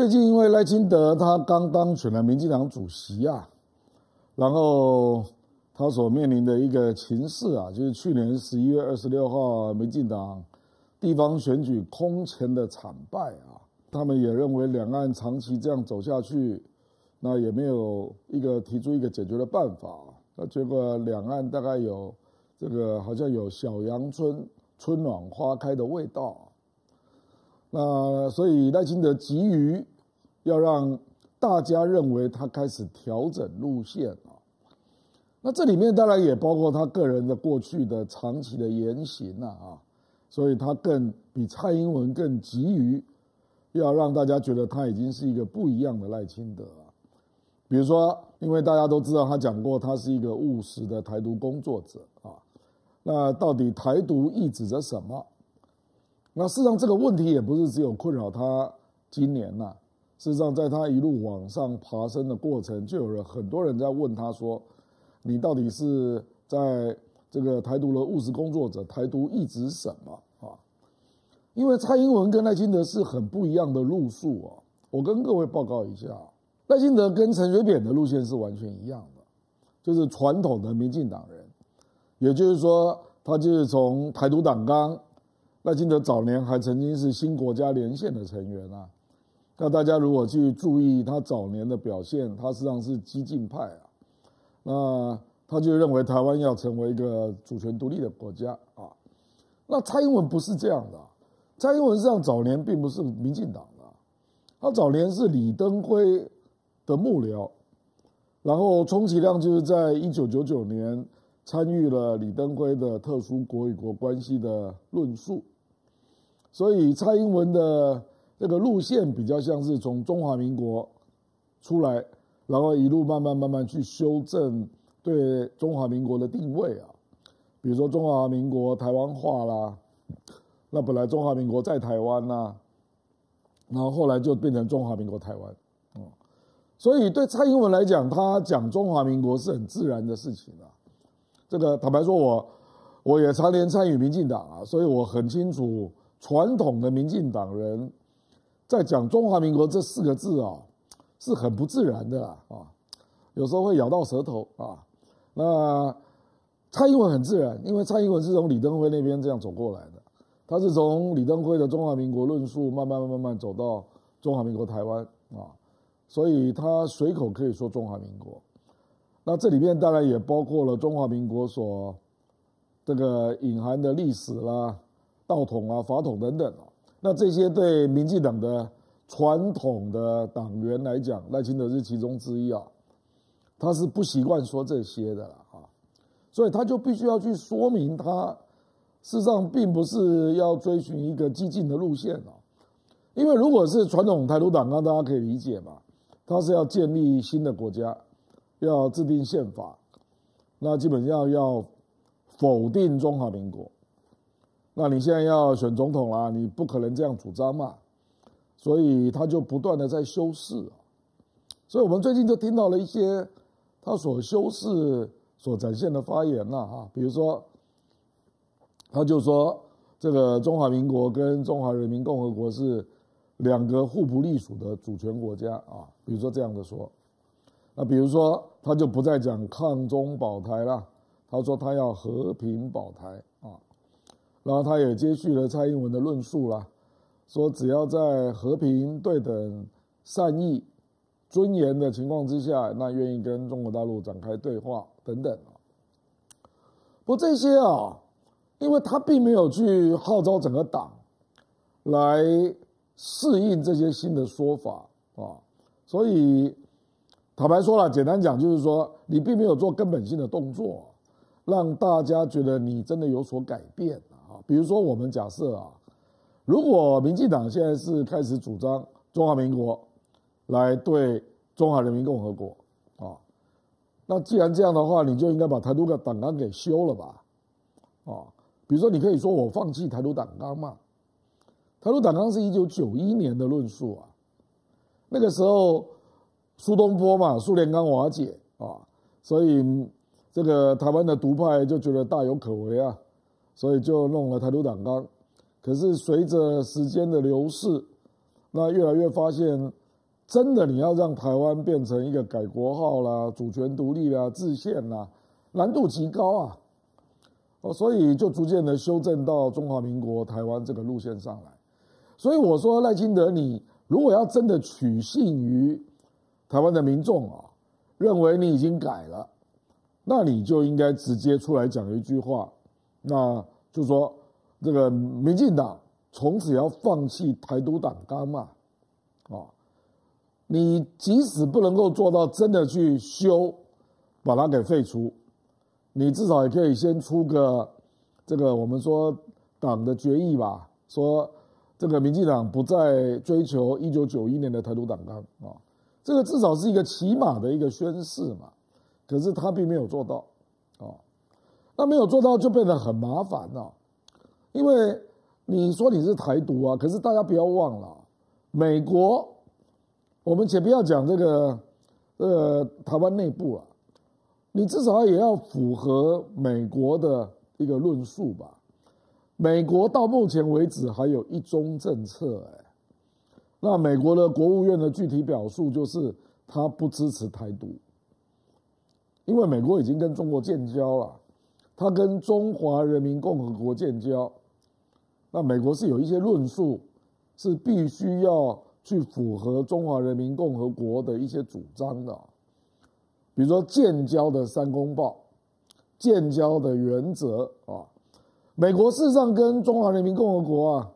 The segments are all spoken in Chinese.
最近因为赖清德他刚当选了民进党主席啊，然后他所面临的一个情势啊，就是去年十一月二十六号民进党地方选举空前的惨败啊，他们也认为两岸长期这样走下去，那也没有一个提出一个解决的办法，那结果两岸大概有这个好像有小阳春春暖花开的味道。那所以赖清德急于要让大家认为他开始调整路线啊，那这里面当然也包括他个人的过去的长期的言行呐啊，所以他更比蔡英文更急于要让大家觉得他已经是一个不一样的赖清德啊。比如说，因为大家都知道他讲过他是一个务实的台独工作者啊，那到底台独意指着什么？那事实上，这个问题也不是只有困扰他今年呐。事实上，在他一路往上爬升的过程，就有了很多人在问他说：“你到底是在这个台独的务实工作者？台独一直什么啊？”因为蔡英文跟赖清德是很不一样的路数啊。我跟各位报告一下，赖清德跟陈水扁的路线是完全一样的，就是传统的民进党人，也就是说，他就是从台独党纲。赖清德早年还曾经是新国家连线的成员啊，那大家如果去注意他早年的表现，他实际上是激进派啊，那他就认为台湾要成为一个主权独立的国家啊。那蔡英文不是这样的，蔡英文实际上早年并不是民进党的，他早年是李登辉的幕僚，然后充其量就是在一九九九年参与了李登辉的特殊国与国关系的论述。所以蔡英文的这个路线比较像是从中华民国出来，然后一路慢慢慢慢去修正对中华民国的定位啊，比如说中华民国台湾化啦，那本来中华民国在台湾呐，然后后来就变成中华民国台湾，哦，所以对蔡英文来讲，他讲中华民国是很自然的事情啊。这个坦白说，我我也常年参与民进党啊，所以我很清楚。传统的民进党人在讲“中华民国”这四个字啊，是很不自然的啊，有时候会咬到舌头啊。那蔡英文很自然，因为蔡英文是从李登辉那边这样走过来的，他是从李登辉的“中华民国”论述慢慢慢慢走到“中华民国台湾”啊，所以他随口可以说“中华民国”。那这里面当然也包括了中华民国所这个隐含的历史啦。道统啊、法统等等，那这些对民进党的传统的党员来讲，赖清德是其中之一啊，他是不习惯说这些的了啊，所以他就必须要去说明他事实上并不是要追寻一个激进的路线啊，因为如果是传统台独党纲，大家可以理解嘛，他是要建立新的国家，要制定宪法，那基本上要否定中华民国。那你现在要选总统啦，你不可能这样主张嘛，所以他就不断的在修饰，所以我们最近就听到了一些他所修饰、所展现的发言了哈，比如说，他就说这个中华民国跟中华人民共和国是两个互不隶属的主权国家啊，比如说这样的说，那比如说他就不再讲抗中保台了，他说他要和平保台啊。然后他也接续了蔡英文的论述啦，说只要在和平、对等、善意、尊严的情况之下，那愿意跟中国大陆展开对话等等。不这些啊，因为他并没有去号召整个党来适应这些新的说法啊，所以坦白说了，简单讲就是说，你并没有做根本性的动作，让大家觉得你真的有所改变。比如说，我们假设啊，如果民进党现在是开始主张中华民国来对中华人民共和国啊，那既然这样的话，你就应该把台独的党纲给修了吧？啊，比如说，你可以说我放弃台独党纲嘛？台独党纲是一九九一年的论述啊，那个时候苏东坡嘛，苏联刚瓦解啊，所以这个台湾的独派就觉得大有可为啊。所以就弄了台独党纲，可是随着时间的流逝，那越来越发现真的你要让台湾变成一个改国号啦、主权独立啦、制宪啦，难度极高啊！哦，所以就逐渐的修正到中华民国台湾这个路线上来。所以我说赖清德，你如果要真的取信于台湾的民众啊，认为你已经改了，那你就应该直接出来讲一句话，那就说这个民进党从此要放弃台独党纲嘛，啊，你即使不能够做到真的去修，把它给废除。你至少也可以先出个这个我们说党的决议吧，说这个民进党不再追求一九九一年的台独党纲啊，这个至少是一个起码的一个宣誓嘛。可是他并没有做到啊，那没有做到就变得很麻烦了，因为你说你是台独啊，可是大家不要忘了，美国，我们且不要讲这个呃台湾内部了。你至少也要符合美国的一个论述吧？美国到目前为止还有一中政策，哎，那美国的国务院的具体表述就是他不支持台独，因为美国已经跟中国建交了，他跟中华人民共和国建交，那美国是有一些论述是必须要去符合中华人民共和国的一些主张的。比如说建交的三公报，建交的原则啊，美国事实上跟中华人民共和国啊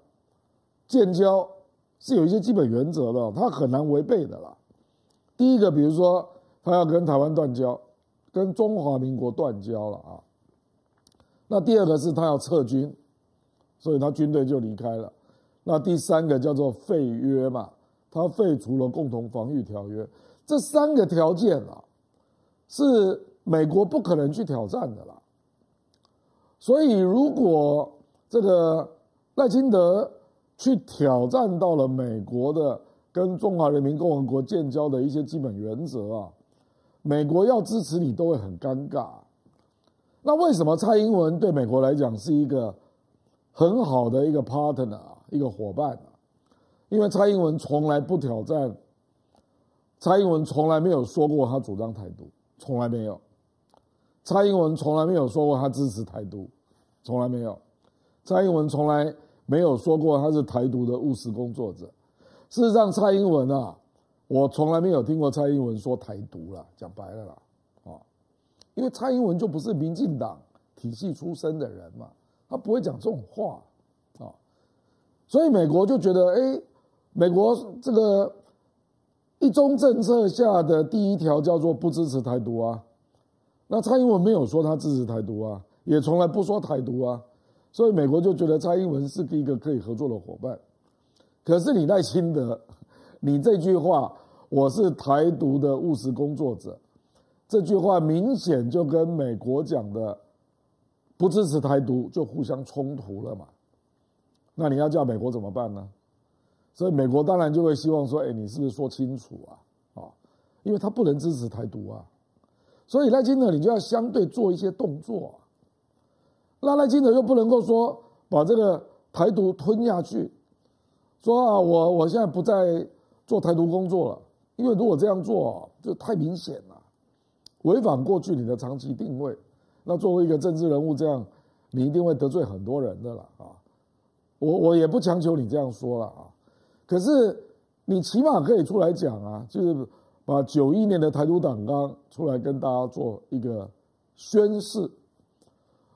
建交是有一些基本原则的，它很难违背的啦。第一个，比如说他要跟台湾断交，跟中华民国断交了啊。那第二个是他要撤军，所以他军队就离开了。那第三个叫做废约嘛，他废除了共同防御条约。这三个条件啊。是美国不可能去挑战的啦，所以如果这个赖清德去挑战到了美国的跟中华人民共和国建交的一些基本原则啊，美国要支持你都会很尴尬。那为什么蔡英文对美国来讲是一个很好的一个 partner 啊，一个伙伴啊？因为蔡英文从来不挑战，蔡英文从来没有说过他主张台独。从来没有，蔡英文从来没有说过他支持台独，从来没有，蔡英文从来没有说过他是台独的务实工作者。事实上，蔡英文啊，我从来没有听过蔡英文说台独了，讲白了啦，因为蔡英文就不是民进党体系出身的人嘛，他不会讲这种话啊，所以美国就觉得，哎，美国这个。一中政策下的第一条叫做不支持台独啊，那蔡英文没有说他支持台独啊，也从来不说台独啊，所以美国就觉得蔡英文是一个可以合作的伙伴。可是你赖清德，你这句话“我是台独的务实工作者”，这句话明显就跟美国讲的不支持台独就互相冲突了嘛。那你要叫美国怎么办呢？所以美国当然就会希望说，哎，你是不是说清楚啊？啊，因为他不能支持台独啊，所以赖清德你就要相对做一些动作。那赖清德又不能够说把这个台独吞下去，说啊，我我现在不再做台独工作了，因为如果这样做就太明显了，违反过去你的长期定位。那作为一个政治人物，这样你一定会得罪很多人的了啊。我我也不强求你这样说了啊。可是，你起码可以出来讲啊，就是把九一年的台独党纲出来跟大家做一个宣示，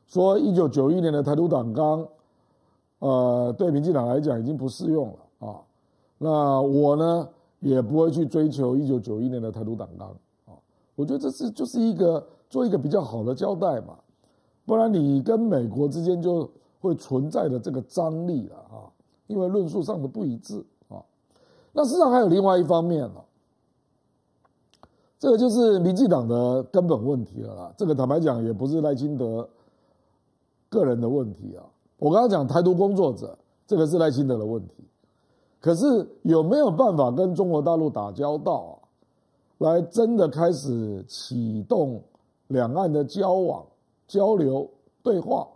说一九九一年的台独党纲，呃，对民进党来讲已经不适用了啊。那我呢，也不会去追求一九九一年的台独党纲。我觉得这是就是一个做一个比较好的交代嘛，不然你跟美国之间就会存在的这个张力了啊，因为论述上的不一致啊。那事实上还有另外一方面了，这个就是民进党的根本问题了啦。这个坦白讲也不是赖清德个人的问题啊。我刚刚讲台独工作者，这个是赖清德的问题。可是有没有办法跟中国大陆打交道啊，来真的开始启动两岸的交往、交流、对话？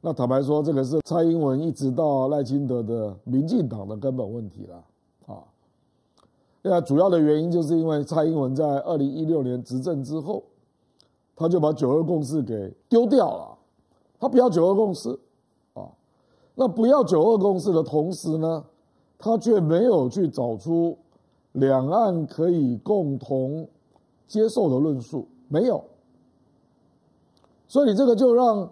那坦白说，这个是蔡英文一直到赖清德的民进党的根本问题了啊。那主要的原因就是因为蔡英文在二零一六年执政之后，他就把九二共识给丢掉了，他不要九二共识啊。那不要九二共识的同时呢，他却没有去找出两岸可以共同接受的论述，没有。所以你这个就让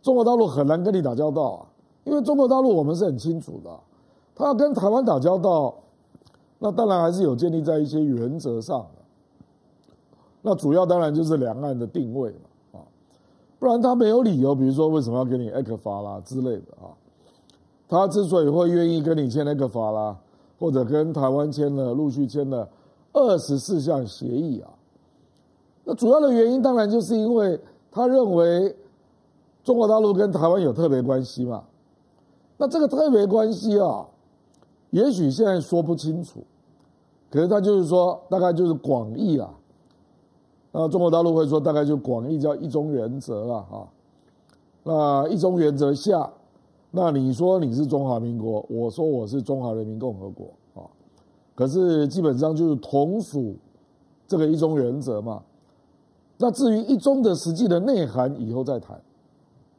中国大陆很难跟你打交道啊，因为中国大陆我们是很清楚的，他要跟台湾打交道。那当然还是有建立在一些原则上的，那主要当然就是两岸的定位嘛，啊，不然他没有理由，比如说为什么要给你 ECFA 啦之类的啊，他之所以会愿意跟你签 ECFA 啦，或者跟台湾签了陆续签了二十四项协议啊，那主要的原因当然就是因为他认为中国大陆跟台湾有特别关系嘛，那这个特别关系啊。也许现在说不清楚，可是他就是说，大概就是广义啊。那中国大陆会说，大概就广义叫一中原则了啊。那一中原则下，那你说你是中华民国，我说我是中华人民共和国啊。可是基本上就是同属这个一中原则嘛。那至于一中的实际的内涵，以后再谈，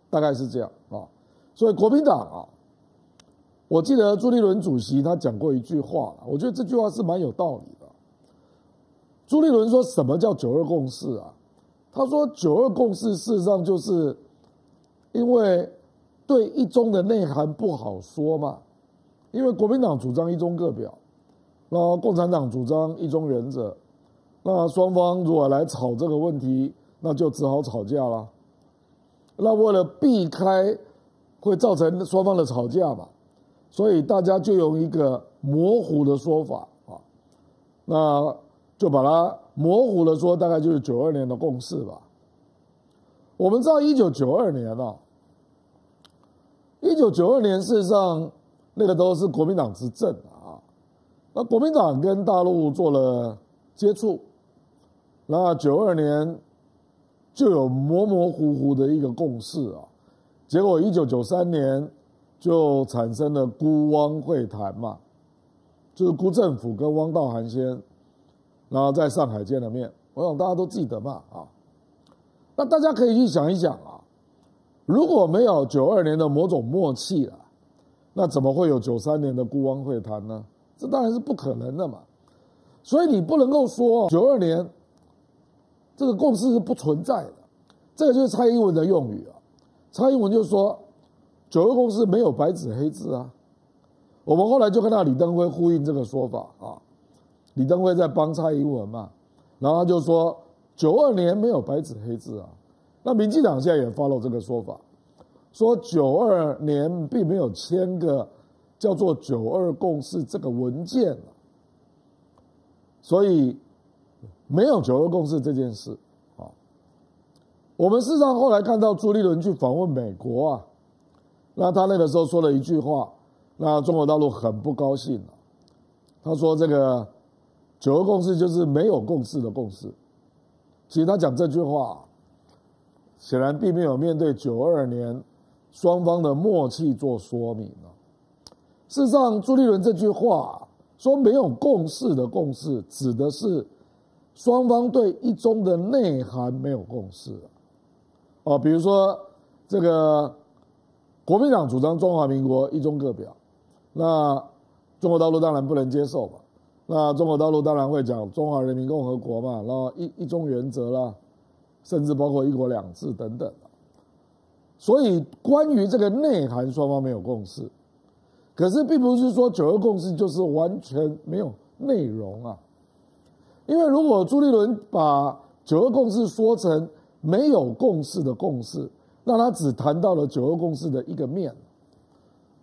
大概是这样啊。所以国民党啊。我记得朱立伦主席他讲过一句话，我觉得这句话是蛮有道理的。朱立伦说什么叫九二共识啊？他说九二共识事实上就是因为对一中的内涵不好说嘛，因为国民党主张一中各表，那共产党主张一中原则，那双方如果来吵这个问题，那就只好吵架了。那为了避开会造成双方的吵架嘛。所以大家就用一个模糊的说法啊，那就把它模糊的说，大概就是九二年的共识吧。我们知道一九九二年啊，一九九二年事实上那个都是国民党执政啊，那国民党跟大陆做了接触，那九二年就有模模糊糊的一个共识啊，结果一九九三年。就产生了辜汪会谈嘛，就是辜政府跟汪道涵先，然后在上海见了面，我想大家都记得嘛啊，那大家可以去想一想啊，如果没有九二年的某种默契了，那怎么会有九三年的孤汪会谈呢？这当然是不可能的嘛，所以你不能够说九二年这个共识是不存在的，这个就是蔡英文的用语啊，蔡英文就说。九二共识没有白纸黑字啊，我们后来就看到李登辉呼应这个说法啊，李登辉在帮蔡英文嘛，然后他就说九二年没有白纸黑字啊，那民进党现在也 follow 这个说法，说九二年并没有签个叫做九二共识这个文件，所以没有九二共识这件事啊，我们事实上后来看到朱立伦去访问美国啊。那他那个时候说了一句话，那中国大陆很不高兴了。他说：“这个九二共识就是没有共识的共识。”其实他讲这句话，显然并没有面对九二年双方的默契做说明。事实上，朱立伦这句话说没有共识的共识，指的是双方对一中的内涵没有共识。哦，比如说这个。国民党主张中华民国一中各表，那中国大陆当然不能接受嘛。那中国大陆当然会讲中华人民共和国嘛，然后一一中原则啦，甚至包括一国两制等等。所以关于这个内涵，双方没有共识。可是并不是说九二共识就是完全没有内容啊。因为如果朱立伦把九二共识说成没有共识的共识。那他只谈到了九二共识的一个面，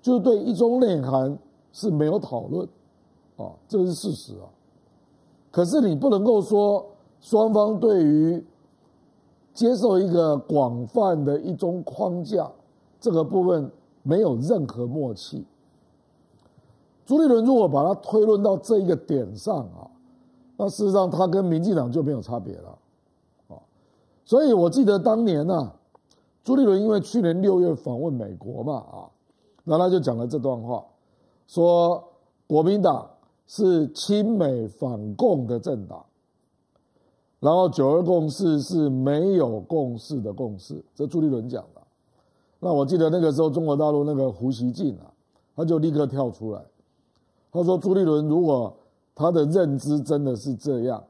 就是对一中内涵是没有讨论，啊，这是事实啊。可是你不能够说双方对于接受一个广泛的一种框架这个部分没有任何默契。朱立伦如果把它推论到这一个点上啊，那事实上他跟民进党就没有差别了，啊，所以我记得当年呢。朱立伦因为去年六月访问美国嘛，啊，然后他就讲了这段话，说国民党是亲美反共的政党，然后九二共识是没有共识的共识，这朱立伦讲的。那我记得那个时候中国大陆那个胡锡进啊，他就立刻跳出来，他说朱立伦如果他的认知真的是这样，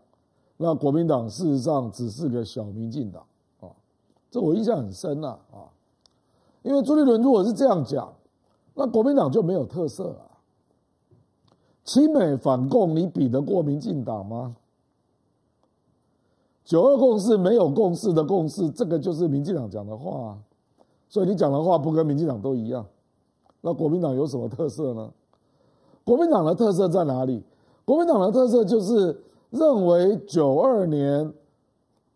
那国民党事实上只是个小民进党啊，这我印象很深呐啊，因为朱立伦如果是这样讲，那国民党就没有特色了。亲美反共，你比得过民进党吗？九二共识没有共识的共识，这个就是民进党讲的话啊。所以你讲的话不跟民进党都一样，那国民党有什么特色呢？国民党的特色在哪里？国民党的特色就是认为九二年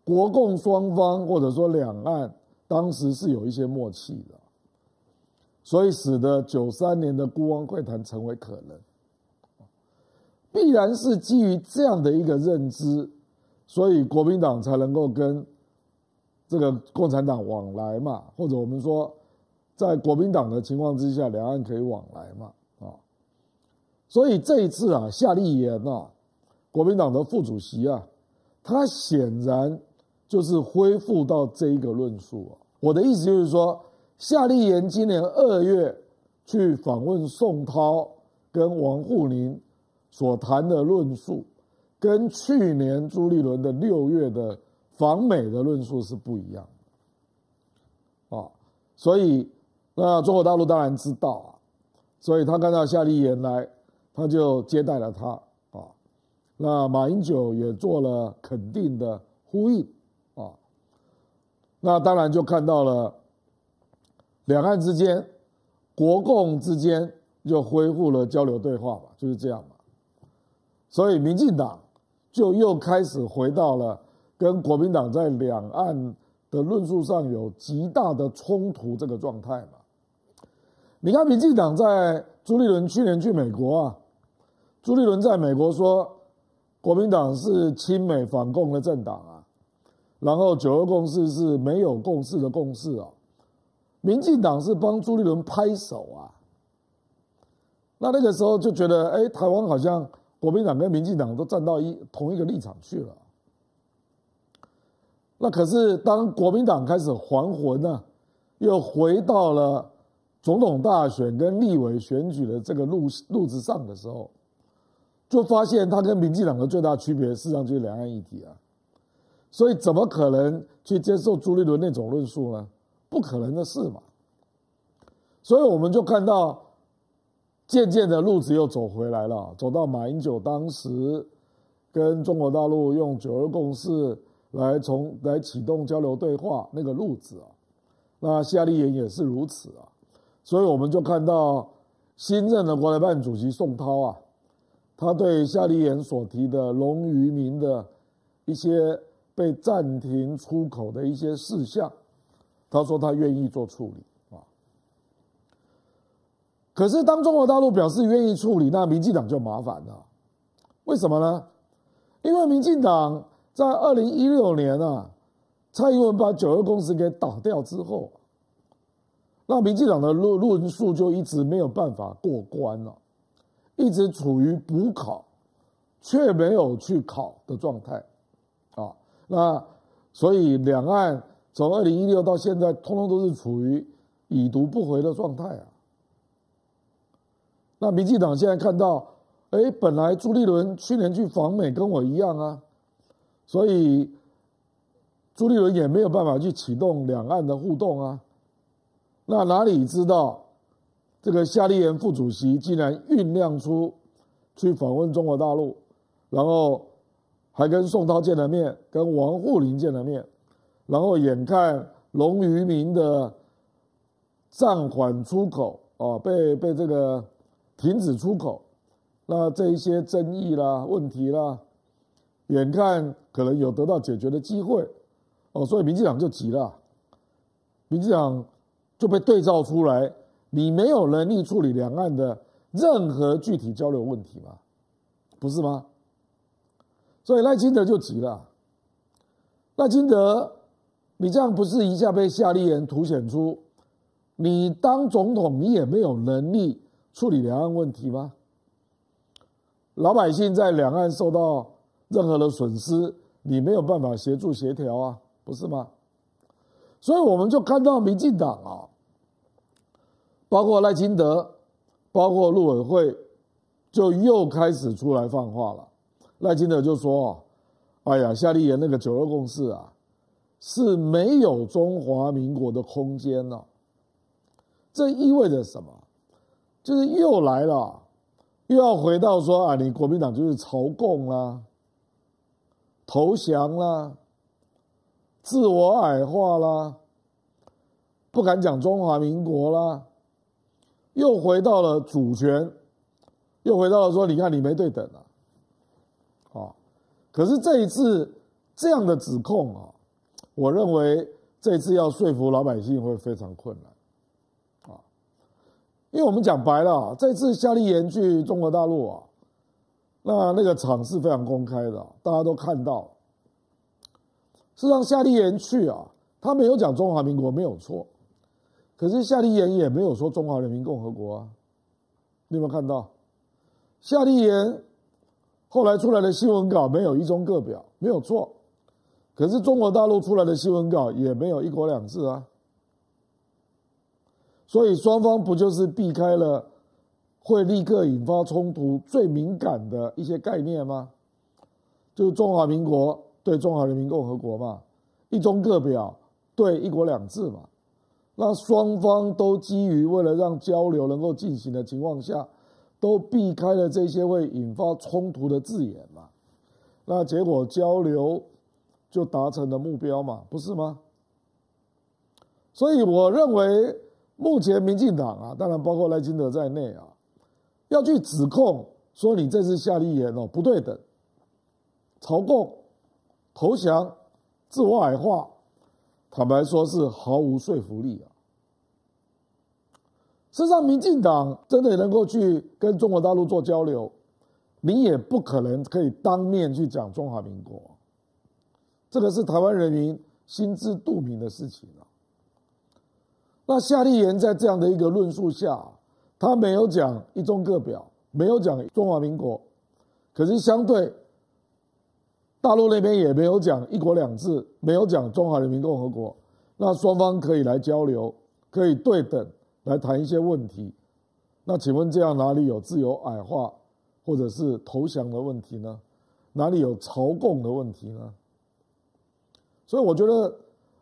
国共双方或者说两岸当时是有一些默契的，所以使得九三年的孤汪会谈成为可能。必然是基于这样的一个认知，所以国民党才能够跟这个共产党往来嘛，或者我们说，在国民党的情况之下，两岸可以往来嘛，啊，所以这一次啊，夏立言啊，国民党的副主席啊，他显然就是恢复到这一个论述啊。我的意思就是说，夏立言今年二月去访问宋涛跟王沪宁。所谈的论述，跟去年朱立伦的六月的访美的论述是不一样的，啊，所以那中国大陆当然知道啊，所以他看到夏立言来，他就接待了他啊，那马英九也做了肯定的呼应啊，那当然就看到了两岸之间、国共之间就恢复了交流对话嘛，就是这样嘛。所以，民进党就又开始回到了跟国民党在两岸的论述上有极大的冲突这个状态嘛。你看，民进党在朱立伦去年去美国啊，朱立伦在美国说，国民党是亲美反共的政党啊，然后九二共识是没有共识的共识啊，民进党是帮朱立伦拍手啊。那那个时候就觉得，哎，台湾好像。国民党跟民进党都站到一同一个立场去了，那可是当国民党开始还魂呢，又回到了总统大选跟立委选举的这个路路子上的时候，就发现他跟民进党的最大区别，事实上就是两岸议题啊，所以怎么可能去接受朱立伦那种论述呢？不可能的事嘛，所以我们就看到。渐渐的路子又走回来了，走到马英九当时跟中国大陆用九二共识来从来启动交流对话那个路子啊，那夏立言也是如此啊，所以我们就看到新任的国台办主席宋涛啊，他对夏立言所提的龙渔民的一些被暂停出口的一些事项，他说他愿意做处理。可是，当中国大陆表示愿意处理，那民进党就麻烦了。为什么呢？因为民进党在二零一六年啊，蔡英文把九二共识给打掉之后，那民进党的论论述就一直没有办法过关了，一直处于补考却没有去考的状态啊。那所以两岸从二零一六到现在，通通都是处于已读不回的状态啊。那民进党现在看到，哎，本来朱立伦去年去访美跟我一样啊，所以朱立伦也没有办法去启动两岸的互动啊。那哪里知道，这个夏立言副主席竟然酝酿出去访问中国大陆，然后还跟宋涛见了面，跟王沪宁见了面，然后眼看龙渔民的暂缓出口啊，被被这个。停止出口，那这一些争议啦、问题啦，眼看可能有得到解决的机会，哦，所以民进党就急了，民进党就被对照出来，你没有能力处理两岸的任何具体交流问题吗？不是吗？所以赖清德就急了，赖清德，你这样不是一下被夏立言凸显出，你当总统你也没有能力。处理两岸问题吗？老百姓在两岸受到任何的损失，你没有办法协助协调啊，不是吗？所以我们就看到民进党啊，包括赖清德，包括陆委会，就又开始出来放话了。赖清德就说：“哎呀，夏立言那个九二共识啊，是没有中华民国的空间了。”这意味着什么？就是又来了，又要回到说啊，你国民党就是朝贡啦，投降啦。自我矮化啦，不敢讲中华民国啦，又回到了主权，又回到了说，你看你没对等啊，啊，可是这一次这样的指控啊，我认为这次要说服老百姓会非常困难，因为我们讲白了，这次夏立言去中国大陆啊，那那个场是非常公开的，大家都看到。事实上，夏立言去啊，他没有讲中华民国没有错，可是夏立言也没有说中华人民共和国啊，你有没有看到？夏立言后来出来的新闻稿没有一中各表，没有错，可是中国大陆出来的新闻稿也没有一国两制啊，所以双方不就是避开了会立刻引发冲突最敏感的一些概念吗？就是中华民国。对中华人民共和国嘛，一中各表对一国两制嘛，那双方都基于为了让交流能够进行的情况下，都避开了这些会引发冲突的字眼嘛，那结果交流就达成了目标嘛，不是吗？所以我认为目前民进党啊，当然包括赖清德在内啊，要去指控说你这次夏立言哦不对等，朝共。投降、自我矮化，坦白说是毫无说服力啊。事实上，民进党真的能够去跟中国大陆做交流，你也不可能可以当面去讲中华民国，这个是台湾人民心知肚明的事情啊。那夏立言在这样的一个论述下，他没有讲一中各表，没有讲中华民国，可是相对。大陆那边也没有讲一国两制，没有讲中华人民共和国，那双方可以来交流，可以对等来谈一些问题。那请问这样哪里有自由矮化或者是投降的问题呢？哪里有朝贡的问题呢？所以我觉得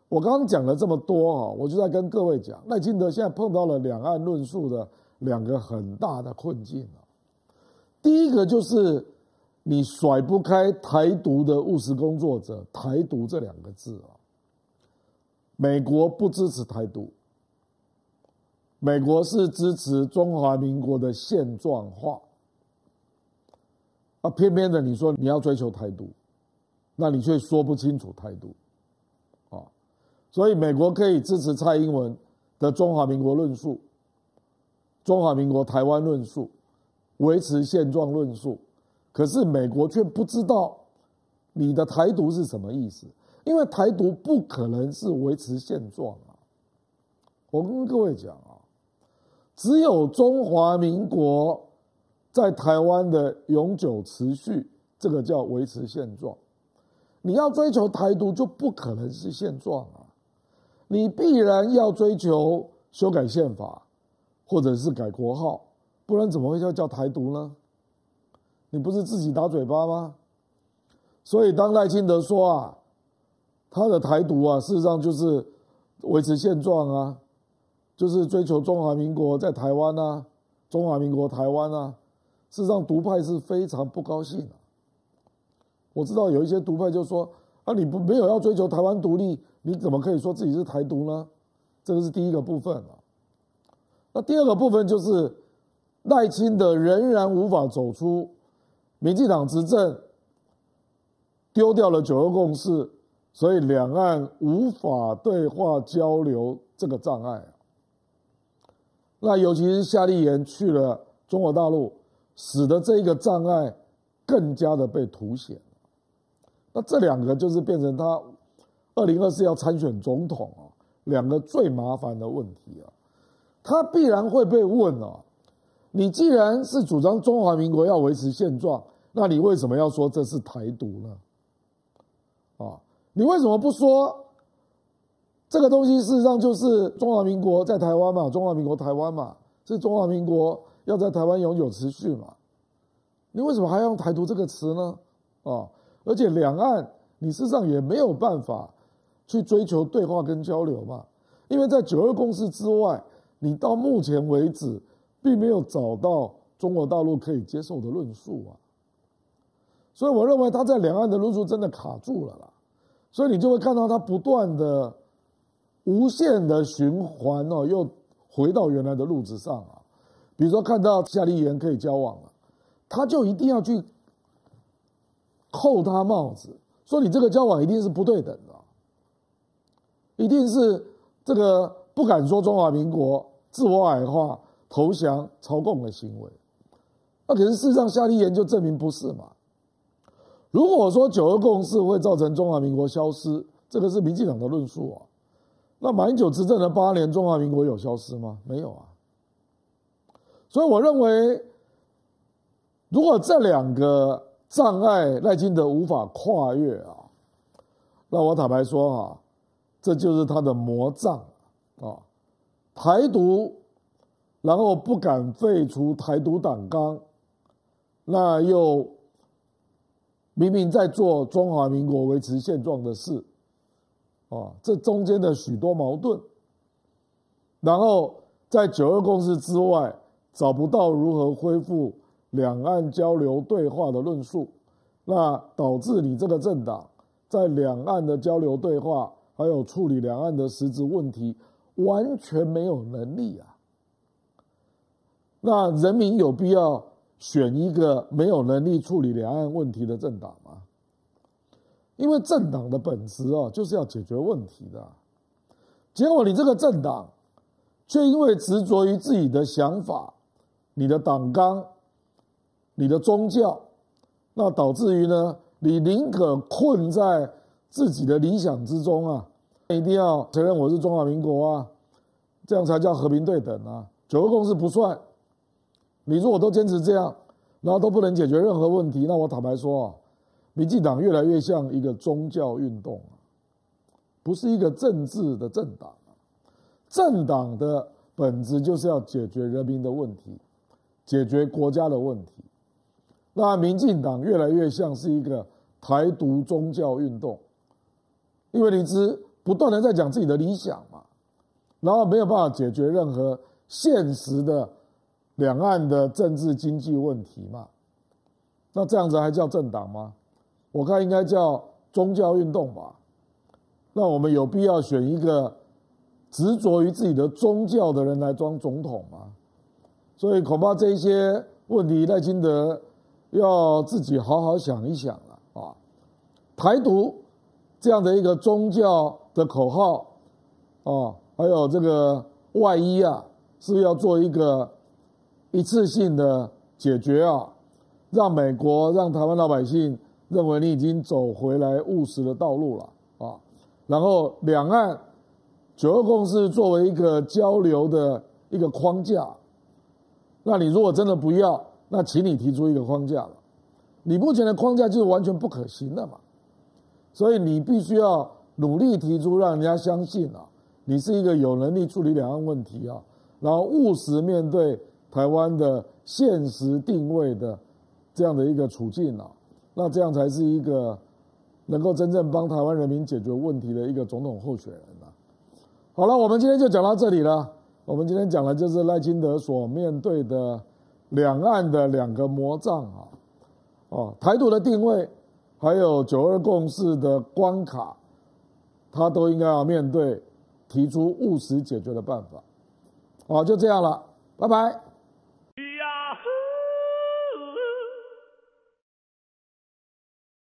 我刚刚讲了这么多啊，我就在跟各位讲，赖清德现在碰到了两岸论述的两个很大的困境啊。第一个就是。你甩不开台独的务实工作者，台独这两个字啊，美国不支持台独，美国是支持中华民国的现状化，啊，偏偏的你说你要追求台独，那你却说不清楚台独，所以美国可以支持蔡英文的中华民国论述，中华民国台湾论述，维持现状论述。可是美国却不知道你的台独是什么意思，因为台独不可能是维持现状啊！我跟各位讲啊，只有中华民国在台湾的永久持续，这个叫维持现状。你要追求台独，就不可能是现状啊！你必然要追求修改宪法，或者是改国号，不然怎么会叫叫台独呢？你不是自己打嘴巴吗？所以当赖清德说啊，他的台独啊，事实上就是维持现状啊，就是追求中华民国在台湾啊，中华民国台湾啊。事实上，独派是非常不高兴的。我知道有一些独派就说啊，你不没有要追求台湾独立，你怎么可以说自己是台独呢？这个是第一个部分啊。那第二个部分就是赖清德仍然无法走出。民进党执政丢掉了九二共识，所以两岸无法对话交流这个障碍。那尤其是夏立言去了中国大陆，使得这个障碍更加的被凸显。那这两个就是变成他二零二四要参选总统啊，两个最麻烦的问题啊，他必然会被问啊。你既然是主张中华民国要维持现状，那你为什么要说这是台独呢？啊，你为什么不说这个东西事实上就是中华民国在台湾嘛？中华民国台湾嘛，是中华民国要在台湾永久持续嘛？你为什么还要用台独这个词呢？啊，而且两岸你事实上也没有办法去追求对话跟交流嘛，因为在九二共识之外，你到目前为止并没有找到中国大陆可以接受的论述啊。所以我认为他在两岸的论述真的卡住了啦，所以你就会看到他不断的无限的循环哦，又回到原来的路子上啊。比如说看到夏立言可以交往了，他就一定要去扣他帽子，说你这个交往一定是不对等，一定是这个不敢说中华民国、自我矮化、投降、朝贡的行为。那可是事实上，夏立言就证明不是嘛。如果说九二共识会造成中华民国消失，这个是民进党的论述啊。那马英九执政的八年，中华民国有消失吗？没有啊。所以我认为，如果这两个障碍赖清德无法跨越啊，那我坦白说啊，这就是他的魔障啊。台独，然后不敢废除台独党纲，那又。明明在做中华民国维持现状的事，啊，这中间的许多矛盾，然后在九二共识之外找不到如何恢复两岸交流对话的论述，那导致你这个政党在两岸的交流对话还有处理两岸的实质问题完全没有能力啊，那人民有必要选一个没有能力处理两岸问题的政党吗？因为政党的本质啊，就是要解决问题的。结果你这个政党，却因为执着于自己的想法、你的党纲、你的宗教，那导致于呢，你宁可困在自己的理想之中啊，一定要承认我是中华民国啊，这样才叫和平对等啊。九二共识不算。你如果都坚持这样，然后都不能解决任何问题，那我坦白说啊，民进党越来越像一个宗教运动啊，不是一个政治的政党。政党的本质就是要解决人民的问题，解决国家的问题。那民进党越来越像是一个台独宗教运动，因为你只不断的在讲自己的理想嘛，然后没有办法解决任何现实的。两岸的政治经济问题嘛，那这样子还叫政党吗？我看应该叫宗教运动吧。那我们有必要选一个执着于自己的宗教的人来当总统吗？所以恐怕这些问题赖清德要自己好好想一想了啊。台独这样的一个宗教的口号啊，还有这个外衣啊，是不是要做一个？一次性的解决啊，让美国、让台湾老百姓认为你已经走回来务实的道路了啊。然后两岸九二共识作为一个交流的一个框架，那你如果真的不要，那请你提出一个框架了。你目前的框架就是完全不可行的嘛，所以你必须要努力提出，让人家相信啊，你是一个有能力处理两岸问题啊，然后务实面对。台湾的现实定位的这样的一个处境啊，那这样才是一个能够真正帮台湾人民解决问题的一个总统候选人啊。好了，我们今天就讲到这里了。我们今天讲的就是赖清德所面对的两岸的两个魔障啊，哦，台独的定位，还有九二共识的关卡，他都应该要面对，提出务实解决的办法。好，就这样了，拜拜。